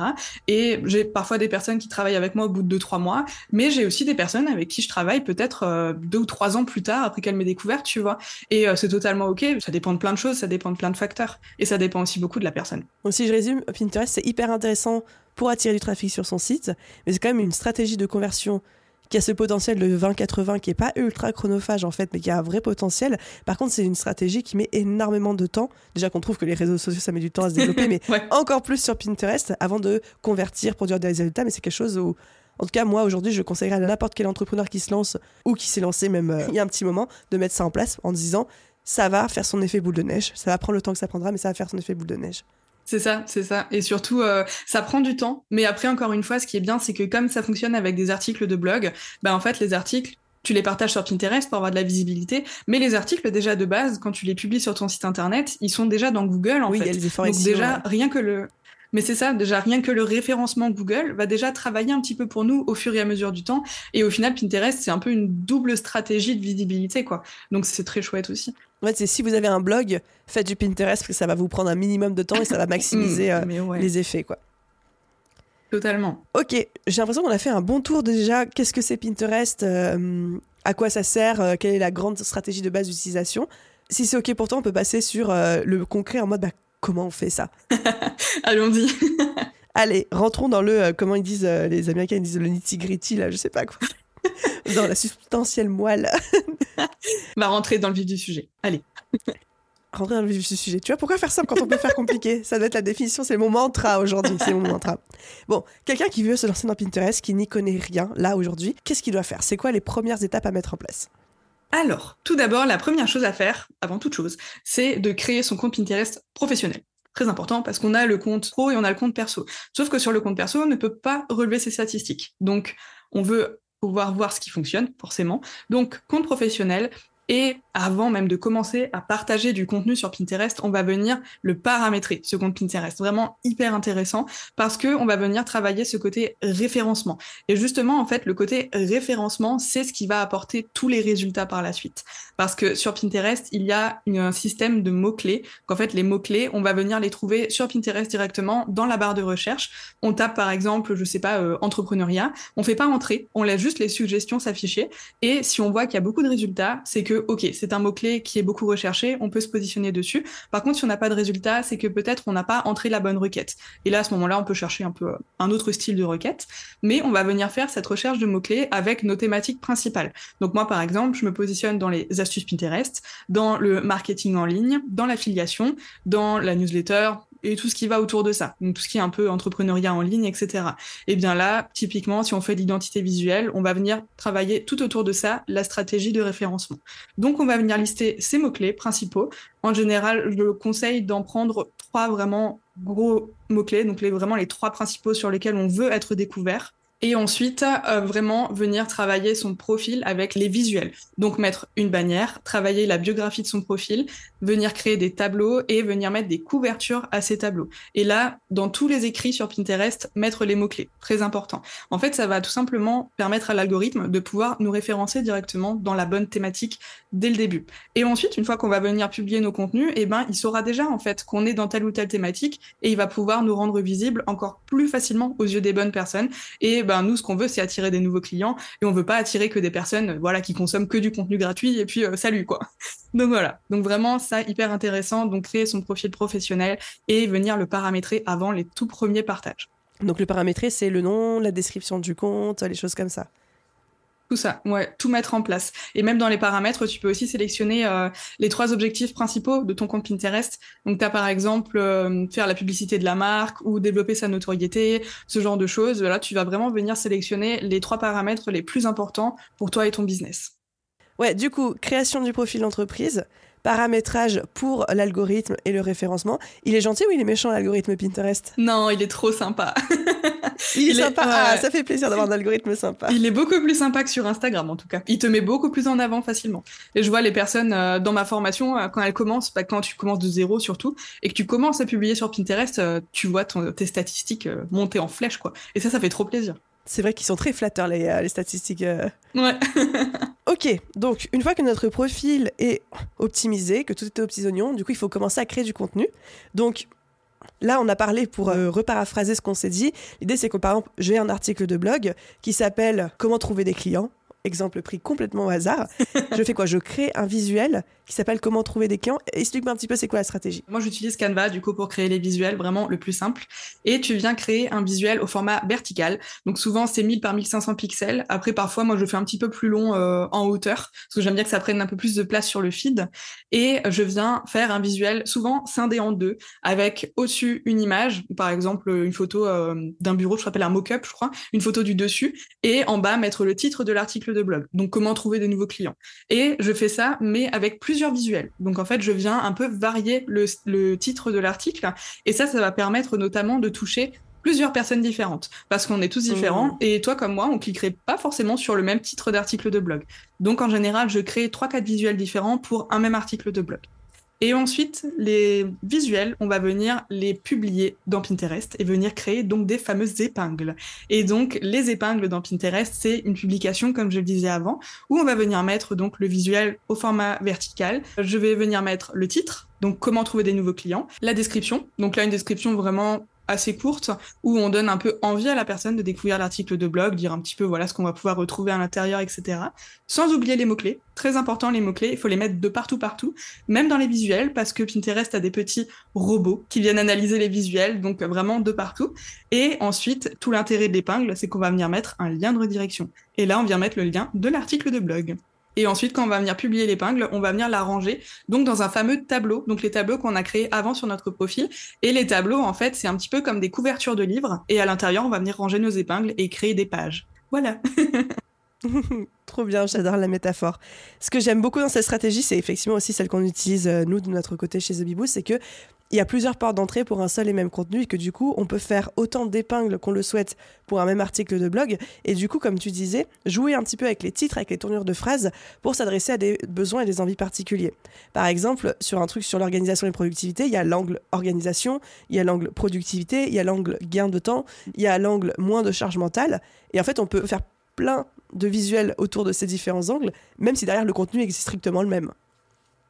Et j'ai parfois des personnes qui travaillent avec moi au bout de deux trois mois, mais j'ai aussi des personnes avec qui je travaille peut-être euh, deux ou trois ans plus tard après qu'elles m'aient découvert, tu vois. Et euh, c'est totalement ok. Ça dépend de plein de choses, ça dépend de plein de facteurs, et ça dépend aussi beaucoup de la personne. Donc si je résume, Pinterest c'est hyper intéressant pour attirer du trafic sur son site, mais c'est quand même une stratégie de conversion qui a ce potentiel de 20-80 qui est pas ultra chronophage en fait, mais qui a un vrai potentiel. Par contre, c'est une stratégie qui met énormément de temps. Déjà qu'on trouve que les réseaux sociaux, ça met du temps à se développer, mais encore plus sur Pinterest avant de convertir, produire des résultats. Mais c'est quelque chose où, en tout cas, moi aujourd'hui, je conseillerais à n'importe quel entrepreneur qui se lance ou qui s'est lancé même euh, il y a un petit moment de mettre ça en place en disant ça va faire son effet boule de neige. Ça va prendre le temps que ça prendra, mais ça va faire son effet boule de neige. C'est ça, c'est ça. Et surtout, euh, ça prend du temps. Mais après, encore une fois, ce qui est bien, c'est que comme ça fonctionne avec des articles de blog, bah en fait, les articles, tu les partages sur Pinterest pour avoir de la visibilité. Mais les articles, déjà de base, quand tu les publies sur ton site internet, ils sont déjà dans Google, en oui, fait. Il y a les Donc déjà, rien que le, mais c'est ça, déjà rien que le référencement Google va déjà travailler un petit peu pour nous au fur et à mesure du temps. Et au final, Pinterest, c'est un peu une double stratégie de visibilité, quoi. Donc c'est très chouette aussi. En fait, c'est si vous avez un blog, faites du Pinterest parce que ça va vous prendre un minimum de temps et ça va maximiser euh, les effets, quoi. Totalement. Ok, j'ai l'impression qu'on a fait un bon tour déjà. Qu'est-ce que c'est Pinterest euh, À quoi ça sert euh, Quelle est la grande stratégie de base d'utilisation? Si c'est ok pour toi, on peut passer sur le concret en mode bah, comment on fait ça? Allons-y. Allez, rentrons dans le, euh, comment ils disent, euh, les Américains ils disent le nitty-gritty, là, je sais pas quoi. dans la substantielle moelle. Va rentrer dans le vif du sujet. Allez. rentrer dans le vif du sujet. Tu vois, pourquoi faire simple quand on peut faire compliqué? Ça doit être la définition, c'est mon mantra aujourd'hui, c'est mon mantra. Bon, quelqu'un qui veut se lancer dans Pinterest, qui n'y connaît rien, là, aujourd'hui, qu'est-ce qu'il doit faire? C'est quoi les premières étapes à mettre en place? Alors, tout d'abord, la première chose à faire, avant toute chose, c'est de créer son compte Pinterest professionnel. Très important parce qu'on a le compte pro et on a le compte perso. Sauf que sur le compte perso, on ne peut pas relever ses statistiques. Donc, on veut pouvoir voir ce qui fonctionne, forcément. Donc, compte professionnel, et avant même de commencer à partager du contenu sur Pinterest, on va venir le paramétrer, ce compte Pinterest. Vraiment hyper intéressant parce que on va venir travailler ce côté référencement. Et justement, en fait, le côté référencement, c'est ce qui va apporter tous les résultats par la suite. Parce que sur Pinterest, il y a un système de mots-clés. Qu'en fait, les mots-clés, on va venir les trouver sur Pinterest directement dans la barre de recherche. On tape par exemple, je sais pas, euh, entrepreneuriat. On fait pas entrer, on laisse juste les suggestions s'afficher. Et si on voit qu'il y a beaucoup de résultats, c'est que ok, c'est un mot-clé qui est beaucoup recherché, on peut se positionner dessus. Par contre, si on n'a pas de résultat, c'est que peut-être on n'a pas entré la bonne requête. Et là, à ce moment-là, on peut chercher un peu un autre style de requête, mais on va venir faire cette recherche de mots-clés avec nos thématiques principales. Donc moi, par exemple, je me positionne dans les astuces Pinterest, dans le marketing en ligne, dans l'affiliation, dans la newsletter, et tout ce qui va autour de ça, donc tout ce qui est un peu entrepreneuriat en ligne, etc. Et bien là, typiquement, si on fait l'identité visuelle, on va venir travailler tout autour de ça la stratégie de référencement. Donc on va venir lister ces mots-clés principaux. En général, je conseille d'en prendre trois vraiment gros mots-clés, donc vraiment les trois principaux sur lesquels on veut être découvert et ensuite, euh, vraiment venir travailler son profil avec les visuels. Donc mettre une bannière, travailler la biographie de son profil, venir créer des tableaux et venir mettre des couvertures à ces tableaux. Et là, dans tous les écrits sur Pinterest, mettre les mots-clés. Très important. En fait, ça va tout simplement permettre à l'algorithme de pouvoir nous référencer directement dans la bonne thématique dès le début. Et ensuite, une fois qu'on va venir publier nos contenus, eh ben, il saura déjà en fait qu'on est dans telle ou telle thématique et il va pouvoir nous rendre visibles encore plus facilement aux yeux des bonnes personnes. Et ben, ben nous, ce qu'on veut, c'est attirer des nouveaux clients et on veut pas attirer que des personnes, voilà, qui consomment que du contenu gratuit et puis salut quoi. Donc voilà. Donc vraiment ça hyper intéressant. Donc créer son profil professionnel et venir le paramétrer avant les tout premiers partages. Donc le paramétrer, c'est le nom, la description du compte, les choses comme ça. Tout ça, ouais, tout mettre en place. Et même dans les paramètres, tu peux aussi sélectionner euh, les trois objectifs principaux de ton compte Pinterest. Donc, tu as par exemple euh, faire la publicité de la marque ou développer sa notoriété, ce genre de choses. Là, tu vas vraiment venir sélectionner les trois paramètres les plus importants pour toi et ton business. Ouais, du coup, création du profil d'entreprise, paramétrage pour l'algorithme et le référencement. Il est gentil ou il est méchant l'algorithme Pinterest? Non, il est trop sympa. il, est sympa. Ah, ça fait plaisir d'avoir un algorithme sympa. Il est beaucoup plus sympa que sur Instagram en tout cas. Il te met beaucoup plus en avant facilement. Et je vois les personnes euh, dans ma formation euh, quand elles commencent, bah, quand tu commences de zéro surtout, et que tu commences à publier sur Pinterest, euh, tu vois tes statistiques monter en flèche quoi. Et ça, ça fait trop plaisir. C'est vrai qu'ils sont très flatteurs, les, euh, statistiques. Euh. Ouais. ok, donc une fois que notre profil est optimisé, que tout est aux petits oignons, du coup, il faut commencer à créer du contenu. Donc là, on a parlé pour euh, reparaphraser ce qu'on s'est dit. L'idée, c'est que par exemple, j'ai un article de blog qui s'appelle Comment trouver des clients exemple pris complètement au hasard. je fais quoi? Je crée un visuel qui s'appelle Comment trouver des clients. Explique-moi un petit peu c'est quoi la stratégie. Moi, j'utilise Canva du coup pour créer les visuels, vraiment le plus simple. Et tu viens créer un visuel au format vertical. Donc souvent, c'est 1000 par 1500 pixels. Après, parfois, moi, je fais un petit peu plus long euh, en hauteur parce que j'aime bien que ça prenne un peu plus de place sur le feed. Et je viens faire un visuel souvent scindé en deux avec au-dessus une image, par exemple une photo euh, d'un bureau, je rappelle un mock-up, je crois, une photo du dessus, et en bas mettre le titre de l'article de blog. Donc comment trouver des nouveaux clients. Et je fais ça, mais avec plusieurs visuels. Donc en fait, je viens un peu varier le, titre de l'article. Et ça, ça va permettre notamment de toucher plusieurs personnes différentes parce qu'on est tous différents mmh. et toi comme moi on cliquerait pas forcément sur le même titre d'article de blog. Donc en général, je crée trois quatre visuels différents pour un même article de blog. Et ensuite, les visuels, on va venir les publier dans Pinterest et venir créer donc des fameuses épingles. Et donc, les épingles dans Pinterest, c'est une publication, comme je le disais avant, où on va venir mettre donc le visuel au format vertical. Je vais venir mettre le titre, donc comment trouver des nouveaux clients, la description, donc là une description vraiment assez courte où on donne un peu envie à la personne de découvrir l'article de blog, dire un petit peu voilà ce qu'on va pouvoir retrouver à l'intérieur, etc. Sans oublier les mots-clés. Très important les mots-clés, il faut les mettre de partout, partout, même dans les visuels, parce que Pinterest a des petits robots qui viennent analyser les visuels, donc vraiment de partout. Et ensuite, tout l'intérêt de l'épingle, c'est qu'on va venir mettre un lien de redirection. Et là, on vient mettre le lien de l'article de blog. Et ensuite, quand on va venir publier l'épingle, on va venir la ranger donc dans un fameux tableau, donc les tableaux qu'on a créés avant sur notre profil. Et les tableaux, en fait, c'est un petit peu comme des couvertures de livres. Et à l'intérieur, on va venir ranger nos épingles et créer des pages. Voilà. Trop bien, j'adore la métaphore. Ce que j'aime beaucoup dans cette stratégie, c'est effectivement aussi celle qu'on utilise euh, nous de notre côté chez The c'est que il y a plusieurs portes d'entrée pour un seul et même contenu et que du coup, on peut faire autant d'épingles qu'on le souhaite pour un même article de blog. Et du coup, comme tu disais, jouer un petit peu avec les titres, avec les tournures de phrases pour s'adresser à des besoins et des envies particuliers. Par exemple, sur un truc sur l'organisation et productivité, il y a l'angle organisation, il y a l'angle productivité, il y a l'angle gain de temps, il y a l'angle moins de charge mentale. Et en fait, on peut faire plein de visuels autour de ces différents angles, même si derrière le contenu est strictement le même.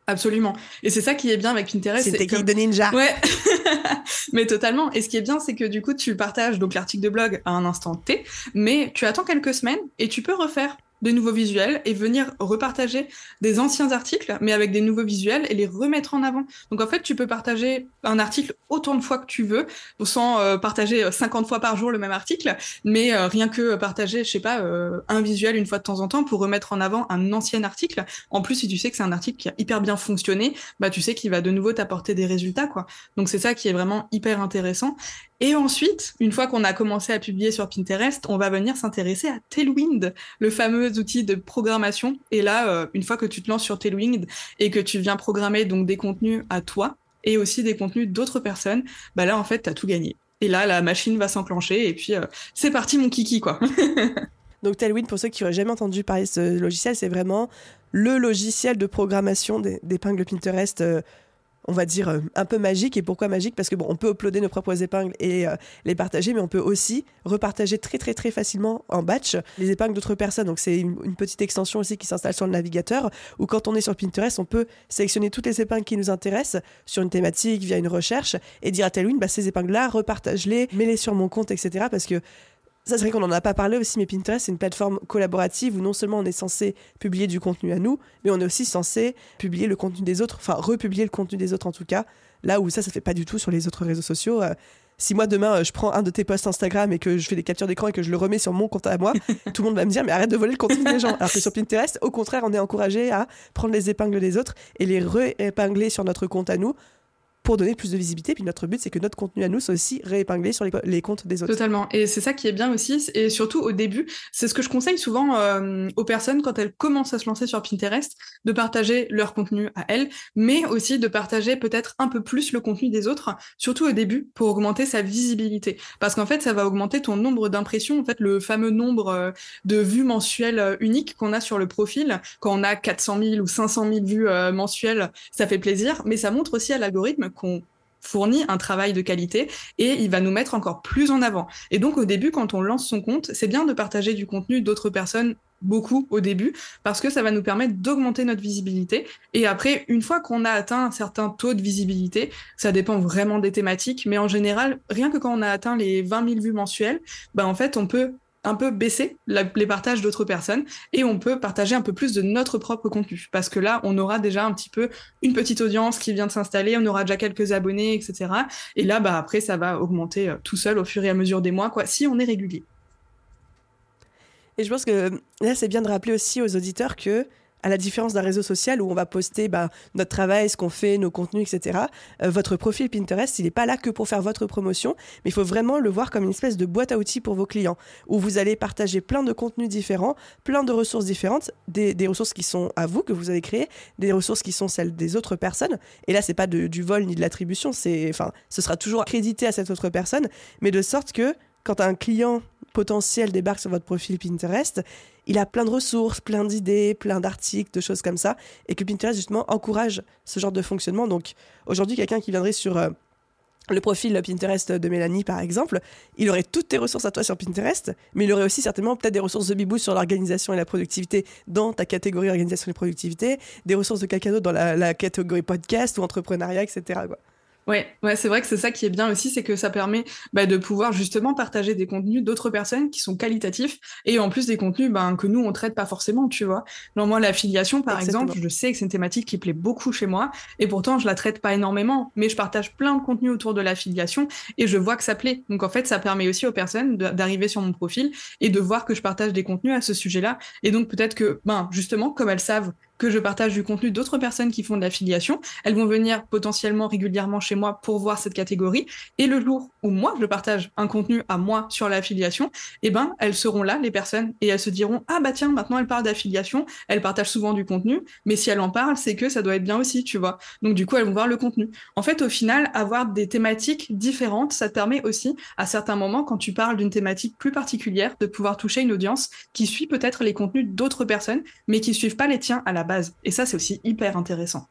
Absolument. Et c'est ça qui est bien avec Pinterest. C'est une technique de ninja. Ouais. mais totalement. Et ce qui est bien, c'est que du coup, tu partages donc l'article de blog à un instant T, mais tu attends quelques semaines et tu peux refaire de nouveaux visuels et venir repartager des anciens articles, mais avec des nouveaux visuels et les remettre en avant. Donc en fait, tu peux partager un article autant de fois que tu veux, sans euh, partager 50 fois par jour le même article, mais euh, rien que partager, je sais pas, euh, un visuel une fois de temps en temps pour remettre en avant un ancien article. En plus, si tu sais que c'est un article qui a hyper bien fonctionné, bah tu sais qu'il va de nouveau t'apporter des résultats, quoi. Donc c'est ça qui est vraiment hyper intéressant. Et ensuite, une fois qu'on a commencé à publier sur Pinterest, on va venir s'intéresser à Tailwind, le fameux outil de programmation. Et là, euh, une fois que tu te lances sur Tailwind et que tu viens programmer donc des contenus à toi et aussi des contenus d'autres personnes, bah là, en fait, tu as tout gagné. Et là, la machine va s'enclencher et puis euh, c'est parti mon kiki, quoi. donc Tailwind, pour ceux qui n'auraient jamais entendu parler de ce logiciel, c'est vraiment le logiciel de programmation d'épingles Pinterest. On va dire, euh, un peu magique. Et pourquoi magique? Parce que bon, on peut uploader nos propres épingles et euh, les partager, mais on peut aussi repartager très très très facilement en batch les épingles d'autres personnes. Donc c'est une, petite extension aussi qui s'installe sur le navigateur, où quand on est sur Pinterest, on peut sélectionner toutes les épingles qui nous intéressent sur une thématique via une recherche et dire à Tailwind, bah, ces épingles-là, repartage-les, mets-les sur mon compte, etc. Parce que Ça, c'est vrai qu'on n'en a pas parlé aussi, mais Pinterest, c'est une plateforme collaborative où non seulement on est censé publier du contenu à nous, mais on est aussi censé publier le contenu des autres, enfin republier le contenu des autres en tout cas. Là où ça, ça fait pas du tout sur les autres réseaux sociaux. Euh, si moi demain je prends un de tes posts Instagram et que je fais des captures d'écran et que je le remets sur mon compte à moi, tout le monde va me dire mais arrête de voler le contenu des gens. Alors que sur Pinterest, au contraire, on est encouragé à prendre les épingles des autres et les re-épingler sur notre compte à nous pour donner plus de visibilité. Puis notre but, c'est que notre contenu à nous soit aussi réépinglé sur les, comptes des autres. Totalement. Et c'est ça qui est bien aussi. Et surtout au début, c'est ce que je conseille souvent euh, aux personnes quand elles commencent à se lancer sur Pinterest, de partager leur contenu à elles, mais aussi de partager peut-être un peu plus le contenu des autres, surtout au début, pour augmenter sa visibilité. Parce qu'en fait, ça va augmenter ton nombre d'impressions, en fait, le fameux nombre euh, de vues mensuelles euh, uniques qu'on a sur le profil. Quand on a 400 000 ou 500 000 vues mensuelles, ça fait plaisir, mais ça montre aussi à l'algorithme qu'on fournit un travail de qualité et il va nous mettre encore plus en avant. Et donc au début, quand on lance son compte, c'est bien de partager du contenu d'autres personnes beaucoup au début parce que ça va nous permettre d'augmenter notre visibilité et après une fois qu'on a atteint un certain taux de visibilité ça dépend vraiment des thématiques mais en général rien que quand on a atteint les 20 000 vues mensuelles ben en fait on peut un peu baisser les partages d'autres personnes et on peut partager un peu plus de notre propre contenu parce que là on aura déjà un petit peu une petite audience qui vient de s'installer, on aura déjà quelques abonnés, etc. Et là bah après ça va augmenter euh, tout seul au fur et à mesure des mois quoi si on est régulier. Et je pense que là c'est bien de rappeler aussi aux auditeurs que à la différence d'un réseau social où on va poster bah, notre travail, ce qu'on fait, nos contenus, etc. Euh, votre profil Pinterest, il n'est pas là que pour faire votre promotion, mais il faut vraiment le voir comme une espèce de boîte à outils pour vos clients, où vous allez partager plein de contenus différents, plein de ressources différentes, des, ressources qui sont à vous, que vous avez créées, des ressources qui sont celles des autres personnes. Et là, c'est pas du vol ni de l'attribution, ce sera toujours crédité à cette autre personne, mais de sorte que quand un client potentiel débarque sur votre profil Pinterest, il a plein de ressources, plein d'idées, plein d'articles, de choses comme ça, et que Pinterest justement encourage ce genre de fonctionnement. Donc aujourd'hui, quelqu'un qui viendrait sur euh, le profil Pinterest de Mélanie, par exemple, il aurait toutes tes ressources à toi sur Pinterest, mais il aurait aussi certainement peut-être des ressources de Bibou sur l'organisation et la productivité dans ta catégorie organisation et productivité, des ressources de quelqu'un d'autre dans la, catégorie podcast ou entrepreneuriat, etc. Ouais, ouais, c'est vrai que c'est ça qui est bien aussi, c'est que ça permet bah, de pouvoir justement partager des contenus d'autres personnes qui sont qualitatifs et en plus des contenus ben, que nous on traite pas forcément, tu vois. Non, moi l'affiliation par exemple, je sais que c'est une thématique qui plaît beaucoup chez moi et pourtant je la traite pas énormément, mais je partage plein de contenus autour de l'affiliation et je vois que ça plaît. Donc en fait, ça permet aussi aux personnes d'arriver sur mon profil et de voir que je partage des contenus à ce sujet-là et donc peut-être que ben justement comme elles savent que je partage du contenu d'autres personnes qui font de l'affiliation. Elles vont venir potentiellement régulièrement chez moi pour voir cette catégorie. Et le jour où moi, je partage un contenu à moi sur l'affiliation, eh ben, elles seront là, les personnes, et elles se diront, ah bah tiens, maintenant elle parle d'affiliation, elle partage souvent du contenu, mais si elle en parle, c'est que ça doit être bien aussi, tu vois. Donc du coup, elles vont voir le contenu. En fait, au final, avoir des thématiques différentes, ça te permet aussi, à certains moments, quand tu parles d'une thématique plus particulière, de pouvoir toucher une audience qui suit peut-être les contenus d'autres personnes, mais qui suivent pas les tiens à la base. Et ça, c'est aussi hyper intéressant.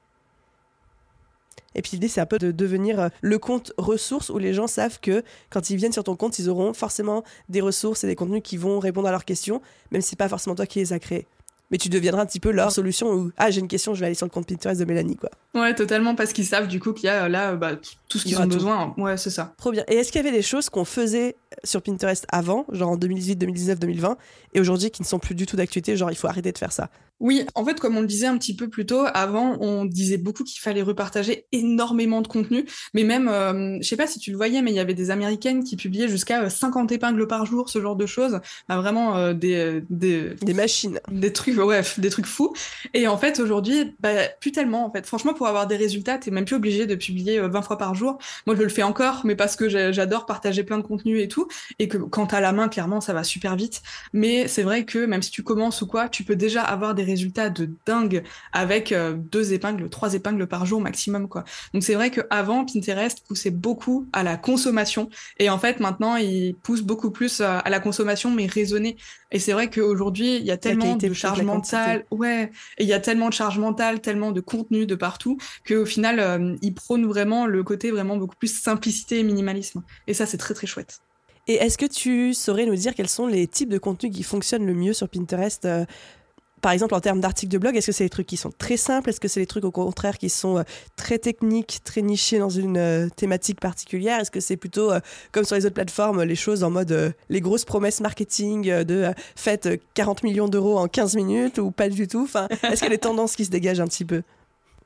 Et puis l'idée, c'est un peu de devenir euh, le compte ressources où les gens savent que quand ils viennent sur ton compte, ils auront forcément des ressources et des contenus qui vont répondre à leurs questions, même si c'est pas forcément toi qui les as créés mais tu deviendras un petit peu leur solution où ah j'ai une question je vais aller sur le compte Pinterest de Mélanie quoi. Ouais totalement parce qu'ils savent du coup qu'il y a là bah, tout ce qu'ils ont besoin ouais c'est ça. Trop bien et est-ce qu'il y avait des choses qu'on faisait sur Pinterest avant genre en 2018 2019 2020 et aujourd'hui qui ne sont plus du tout d'actualité genre il faut arrêter de faire ça? Oui, en fait, comme on le disait un petit peu plus tôt, avant, on disait beaucoup qu'il fallait repartager énormément de contenu, mais même, euh, je sais pas si tu le voyais, mais il y avait des Américaines qui publiaient jusqu'à 50 euh, épingles par jour, ce genre de choses, bah, vraiment euh, des, des, des machines, des trucs, bref, des trucs fous. Et en fait, aujourd'hui, bah, plus tellement, en fait. Franchement, pour avoir des résultats, t'es même plus obligé de publier 20 fois par jour. Moi, je le fais encore, mais parce que j'adore partager plein de contenu et tout, et que quand t'as la main, clairement, ça va super vite. Mais c'est vrai que même si tu commences ou quoi, tu peux déjà avoir des résultats de dingue avec euh, deux épingles, trois épingles par jour maximum, quoi. Donc c'est vrai qu'avant, Pinterest poussait beaucoup à la consommation. Et en fait, maintenant, il pousse beaucoup plus euh, à la consommation, mais raisonnée. Et c'est vrai qu'aujourd'hui, il y a tellement de charge mentale. Ouais. Il y a tellement de charge mentale, tellement de contenu de partout, qu'au final, euh, il prône vraiment le côté vraiment beaucoup plus simplicité et minimalisme. Et ça, c'est très, très chouette. Et est-ce que tu saurais nous dire quels sont les types de contenus qui fonctionnent le mieux sur Pinterest par exemple, en termes d'articles de blog, est-ce que c'est des trucs qui sont très simples? Est-ce que c'est des trucs au contraire qui sont euh, très techniques, très nichés dans une euh, thématique particulière? Est-ce que c'est plutôt, euh, comme sur les autres plateformes, les choses en mode les grosses promesses marketing de faites 40 millions d'euros en 15 minutes ou pas du tout? Enfin, Est-ce qu'il y a des tendances qui se dégagent un petit peu?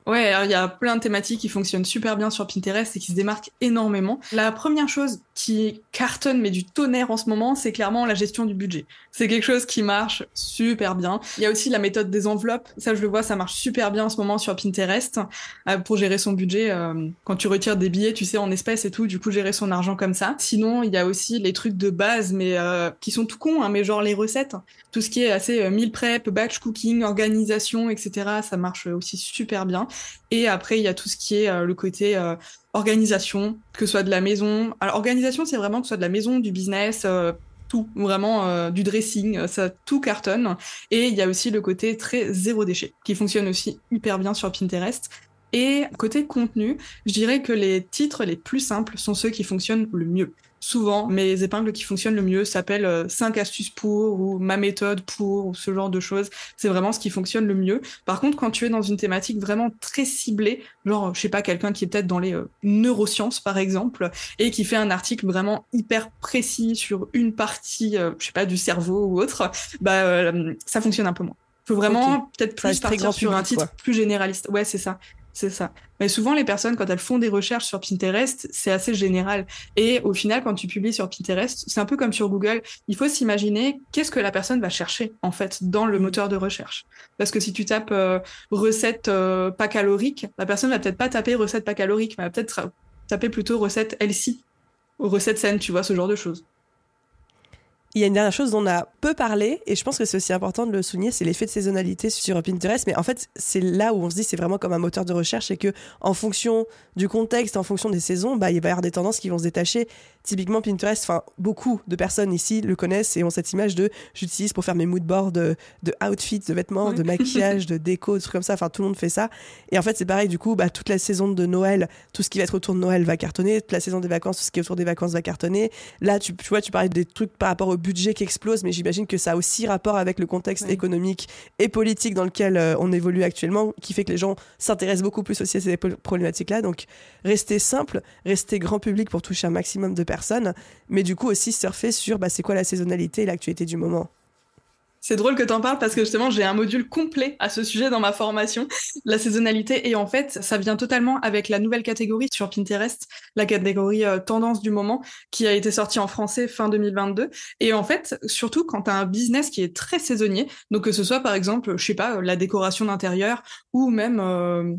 Ouais, il y a plein de thématiques qui fonctionnent super bien sur Pinterest et qui se démarquent énormément. La première chose qui cartonne mais du tonnerre en ce moment, c'est clairement la gestion du budget. C'est quelque chose qui marche super bien. Il y a aussi la méthode des enveloppes. Ça, je le vois, ça marche super bien en ce moment sur Pinterest euh, pour gérer son budget. Euh, quand tu retires des billets, tu sais, en espèces et tout, du coup, gérer son argent comme ça. Sinon, il y a aussi les trucs de base, mais euh, qui sont tout cons, hein, mais genre les recettes. Tout ce qui est assez meal prep, batch cooking, organisation, etc. Ça marche aussi super bien. Et après, il y a tout ce qui est le côté organisation, que ce soit de la maison. Alors, organisation, c'est vraiment que ce soit de la maison, du business, euh, tout, vraiment du dressing, ça tout cartonne. Et il y a aussi le côté très zéro déchet, qui fonctionne aussi hyper bien sur Pinterest. Et côté contenu, je dirais que les titres les plus simples sont ceux qui fonctionnent le mieux souvent, mes épingles qui fonctionnent le mieux s'appellent 5 euh, astuces pour ou ma méthode pour ou ce genre de choses. C'est vraiment ce qui fonctionne le mieux. Par contre, quand tu es dans une thématique vraiment très ciblée, genre, je sais pas, quelqu'un qui est peut-être dans les euh, neurosciences, par exemple, et qui fait un article vraiment hyper précis sur une partie, euh, je sais pas, du cerveau ou autre, bah, ça fonctionne un peu moins. Faut vraiment peut-être plus partir sur un titre plus généraliste. Ouais, c'est ça. C'est ça. Mais souvent, les personnes, quand elles font des recherches sur Pinterest, c'est assez général. Et au final, quand tu publies sur Pinterest, c'est un peu comme sur Google. Il faut s'imaginer qu'est-ce que la personne va chercher, en fait, dans le moteur de recherche. Parce que si tu tapes euh, recette euh, pas calorique, la personne va peut-être pas taper recette pas calorique, mais va peut-être taper plutôt recette healthy, ou recette saine, tu vois, ce genre de choses. Il y a une dernière chose dont on a peu parlé, et je pense que c'est aussi important de le souligner, c'est l'effet de saisonnalité sur Pinterest. Mais en fait, c'est là où on se dit c'est vraiment comme un moteur de recherche, et que en fonction du contexte, en fonction des saisons, bah, il va y avoir des tendances qui vont se détacher. Typiquement, Pinterest, enfin, beaucoup de personnes ici le connaissent et ont cette image de j'utilise pour faire mes moodboards de, de outfits, de vêtements, de maquillage, de déco, de trucs comme ça. Enfin, tout le monde fait ça. Et en fait, c'est pareil, du coup, bah, toute la saison de Noël, tout ce qui va être autour de Noël va cartonner. Toute la saison des vacances, tout ce qui est autour des vacances va cartonner. Là, tu, tu vois, tu parlais des trucs par rapport au budget qui explose, mais j'imagine que ça a aussi rapport avec le contexte économique et politique dans lequel euh, on évolue actuellement, qui fait que les gens s'intéressent beaucoup plus aussi à ces problématiques-là. Donc, rester simple, rester grand public pour toucher un maximum de personnes, mais du coup aussi surfer sur bah, c'est quoi la saisonnalité et l'actualité du moment? C'est drôle que tu en parles parce que justement, j'ai un module complet à ce sujet dans ma formation, la saisonnalité. Et en fait, ça vient totalement avec la nouvelle catégorie sur Pinterest, la catégorie euh, tendance du moment, qui a été sortie en français fin 2022. Et en fait, surtout quand tu as un business qui est très saisonnier, donc que ce soit par exemple, je sais pas, la décoration d'intérieur ou même... Euh,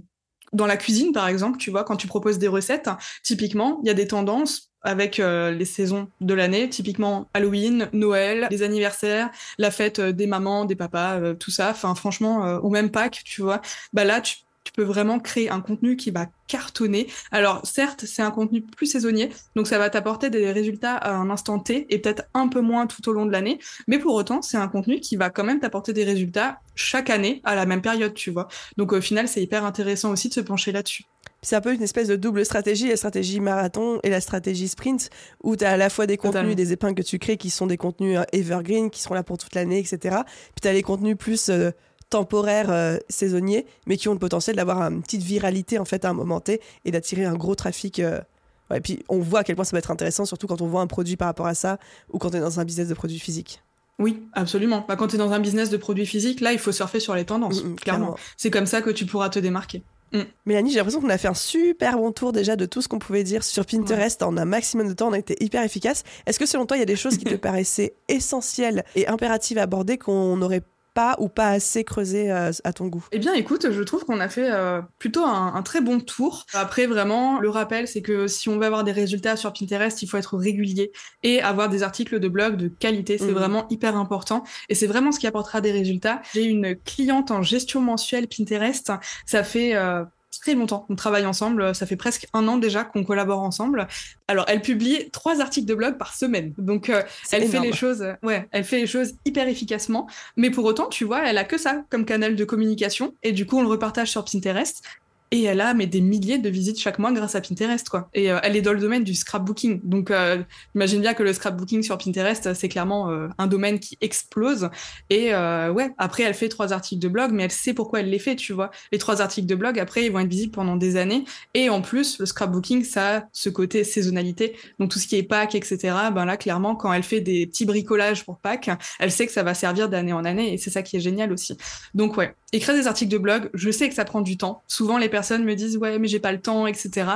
dans la cuisine, par exemple, tu vois, quand tu proposes des recettes, typiquement, il y a des tendances avec euh, les saisons de l'année, typiquement Halloween, Noël, les anniversaires, la fête euh, des mamans, des papas, euh, tout ça. Enfin, franchement, ou même Pâques, tu vois. Bah là, tu, tu, peux vraiment créer un contenu qui va cartonner. Alors, certes, c'est un contenu plus saisonnier, donc ça va t'apporter des résultats à un instant T et peut-être un peu moins tout au long de l'année. Mais pour autant, c'est un contenu qui va quand même t'apporter des résultats chaque année à la même période, tu vois. Donc, au final, c'est hyper intéressant aussi de se pencher là-dessus. C'est un peu une espèce de double stratégie, la stratégie marathon et la stratégie sprint, où tu as à la fois des contenus, des épingles que tu crées qui sont des contenus euh, evergreen, qui seront là pour toute l'année, etc. Puis tu as les contenus plus euh, temporaires, euh, saisonniers, mais qui ont le potentiel d'avoir une petite viralité en fait à un moment T et d'attirer un gros trafic. et puis on voit à quel point ça va être intéressant, surtout quand on voit un produit par rapport à ça, ou quand on est dans un business de produits physiques. Oui, absolument. Bah, quand tu es dans un business de produits physiques, là, il faut surfer sur les tendances, mm, mm, clairement. C'est comme ça que tu pourras te démarquer. Mm. Mélanie, j'ai l'impression qu'on a fait un super bon tour déjà de tout ce qu'on pouvait dire sur Pinterest en un maximum de temps. On a été hyper efficace. Est-ce que selon toi, il y a des choses qui te paraissaient essentielles et impératives à aborder qu'on n'aurait pas ou pas assez creusé euh, à ton goût? Eh bien, écoute, je trouve qu'on a fait euh, plutôt un, très bon tour. Après, vraiment, le rappel, c'est que si on veut avoir des résultats sur Pinterest, il faut être régulier et avoir des articles de blog de qualité. C'est mhm. vraiment hyper important et c'est vraiment ce qui apportera des résultats. J'ai une cliente en gestion mensuelle Pinterest. Ça fait euh, très longtemps qu'on travaille ensemble. Ça fait presque un an déjà qu'on collabore ensemble. Alors, elle publie trois articles de blog par semaine. Donc, euh, elle fait les choses, ouais, elle fait les choses hyper efficacement. Mais pour autant, tu vois, elle a que ça comme canal de communication. Et du coup, on le repartage sur Pinterest. Et elle a mais des milliers de visites chaque mois grâce à Pinterest quoi. Et euh, elle est dans le domaine du scrapbooking. Donc euh, imagine bien que le scrapbooking sur Pinterest c'est clairement euh, un domaine qui explose. Et ouais, après elle fait trois articles de blog, mais elle sait pourquoi elle les fait, tu vois. Les trois articles de blog après ils vont être visibles pendant des années. Et en plus le scrapbooking ça a ce côté saisonnalité. Donc tout ce qui est Pâques etc. Ben là clairement quand elle fait des petits bricolages pour Pâques, elle sait que ça va servir d'année en année et c'est ça qui est génial aussi. Donc ouais, écrire des articles de blog, je sais que ça prend du temps. Souvent les personnes me disent ouais mais j'ai pas le temps, etc.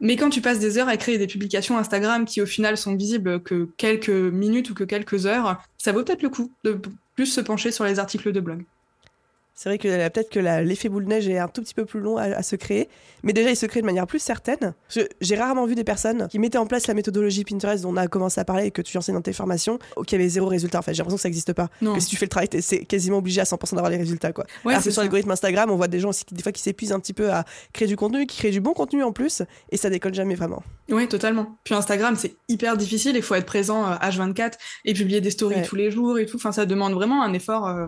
Mais quand tu passes des heures à créer des publications Instagram qui au final sont visibles que quelques minutes ou que quelques heures, ça vaut peut-être le coup de plus se pencher sur les articles de blog. C'est vrai que peut-être que l'effet boule de neige est un tout petit peu plus long à, se créer, mais déjà il se crée de manière plus certaine. J'ai rarement vu des personnes qui mettaient en place la méthodologie Pinterest dont on a commencé à parler et que tu enseignes dans tes formations, qui avaient zéro résultat. En fait, j'ai l'impression que ça n'existe pas. Que si tu fais le travail, c'est quasiment obligé à 100% d'avoir les résultats. Quoi. Ouais, Alors que sur l'algorithme Instagram, on voit des gens aussi des fois qui s'épuisent un petit peu à créer du contenu, qui créent du bon contenu en plus, et ça décolle jamais vraiment. Oui, totalement. Puis Instagram, c'est hyper difficile. Il faut être présent H24 euh, et publier des stories tous les jours et tout. Enfin, ça demande vraiment un effort. Euh,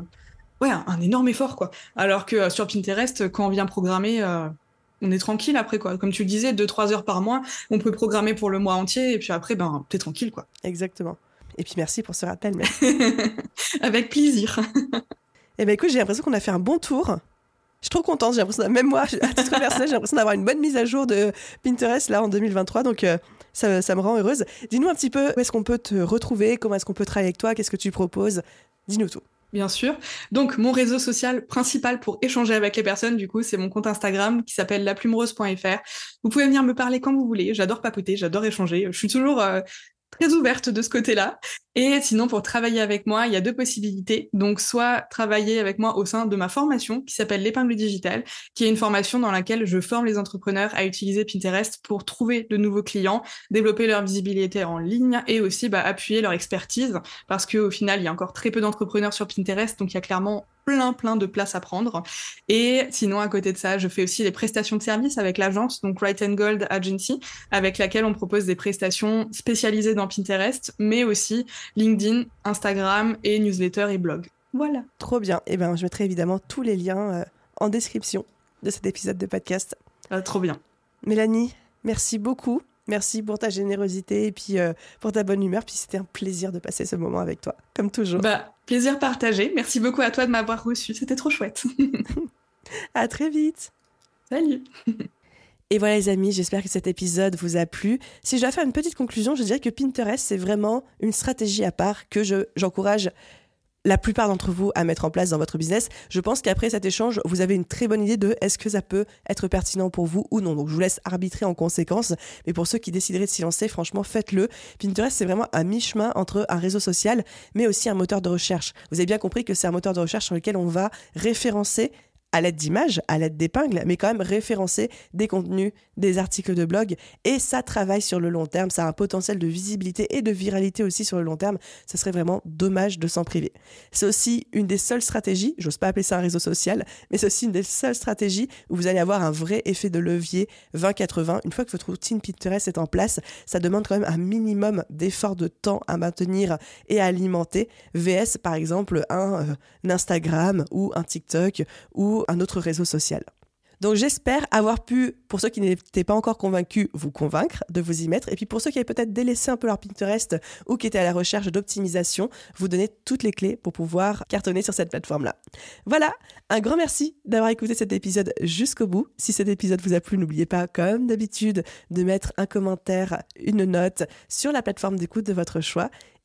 ouais, un, énorme effort, quoi. Alors que euh, sur Pinterest, quand on vient programmer, euh, on est tranquille après, quoi. Comme tu le disais, 2-3 heures par mois, on peut programmer pour le mois entier, et puis après, ben, t'es tranquille, quoi. Exactement. Et puis merci pour ce rappel. Mais... Avec plaisir. eh ben écoute, j'ai l'impression qu'on a fait un bon tour. Je suis trop contente, j'ai l'impression, même moi, à titre personnel, j'ai l'impression d'avoir une bonne mise à jour de Pinterest là en 2023, donc euh, ça, ça, me rend heureuse. Dis-nous un petit peu où est-ce qu'on peut te retrouver, comment est-ce qu'on peut travailler avec toi, qu'est-ce que tu proposes, dis-nous tout. Bien sûr. Donc, mon réseau social principal pour échanger avec les personnes, du coup, c'est mon compte Instagram qui s'appelle laplumerose.fr. Vous pouvez venir me parler quand vous voulez. J'adore papoter, j'adore échanger. Je suis toujours euh, très ouverte de ce côté-là. Et sinon, pour travailler avec moi, il y a deux possibilités. Donc, soit travailler avec moi au sein de ma formation qui s'appelle l'épingle digitale, qui est une formation dans laquelle je forme les entrepreneurs à utiliser Pinterest pour trouver de nouveaux clients, développer leur visibilité en ligne et aussi bah, appuyer leur expertise parce qu'au final, il y a encore très peu d'entrepreneurs sur Pinterest, donc il y a clairement plein plein de places à prendre. Et sinon, à côté de ça, je fais aussi des prestations de services avec l'agence, donc Right and Gold Agency, avec laquelle on propose des prestations spécialisées dans Pinterest, mais aussi LinkedIn, Instagram et newsletter et blog. Voilà. Trop bien. Et eh ben, je mettrai évidemment tous les liens euh, en description de cet épisode de podcast. Ah, trop bien. Mélanie, merci beaucoup. Merci pour ta générosité et puis euh, pour ta bonne humeur. Puis c'était un plaisir de passer ce moment avec toi, comme toujours. Bah, plaisir partagé. Merci beaucoup à toi de m'avoir reçu. C'était trop chouette. à très vite. Salut. Et voilà les amis, j'espère que cet épisode vous a plu. Si je dois faire une petite conclusion, je dirais que Pinterest, c'est vraiment une stratégie à part que j'encourage la plupart d'entre vous à mettre en place dans votre business. Je pense qu'après cet échange, vous avez une très bonne idée de est-ce que ça peut être pertinent pour vous ou non. Donc je vous laisse arbitrer en conséquence. Mais pour ceux qui décideraient de s'y lancer, franchement, faites-le. Pinterest, c'est vraiment un mi-chemin entre un réseau social, mais aussi un moteur de recherche. Vous avez bien compris que c'est un moteur de recherche sur lequel on va référencer à l'aide d'images, à l'aide d'épingles, mais quand même référencer des contenus, des articles de blog. Et ça travaille sur le long terme, ça a un potentiel de visibilité et de viralité aussi sur le long terme. Ce serait vraiment dommage de s'en priver. C'est aussi une des seules stratégies, j'ose pas appeler ça un réseau social, mais c'est aussi une des seules stratégies où vous allez avoir un vrai effet de levier 20-80. Une fois que votre routine Pinterest est en place, ça demande quand même un minimum d'effort de temps à maintenir et à alimenter. VS, par exemple, un, euh, un Instagram ou un TikTok un autre réseau social. Donc j'espère avoir pu, pour ceux qui n'étaient pas encore convaincus, vous convaincre de vous y mettre. Et puis pour ceux qui avaient peut-être délaissé un peu leur Pinterest ou qui étaient à la recherche d'optimisation, vous donner toutes les clés pour pouvoir cartonner sur cette plateforme-là. Voilà, un grand merci d'avoir écouté cet épisode jusqu'au bout. Si cet épisode vous a plu, n'oubliez pas, comme d'habitude, de mettre un commentaire, une note sur la plateforme d'écoute de votre choix.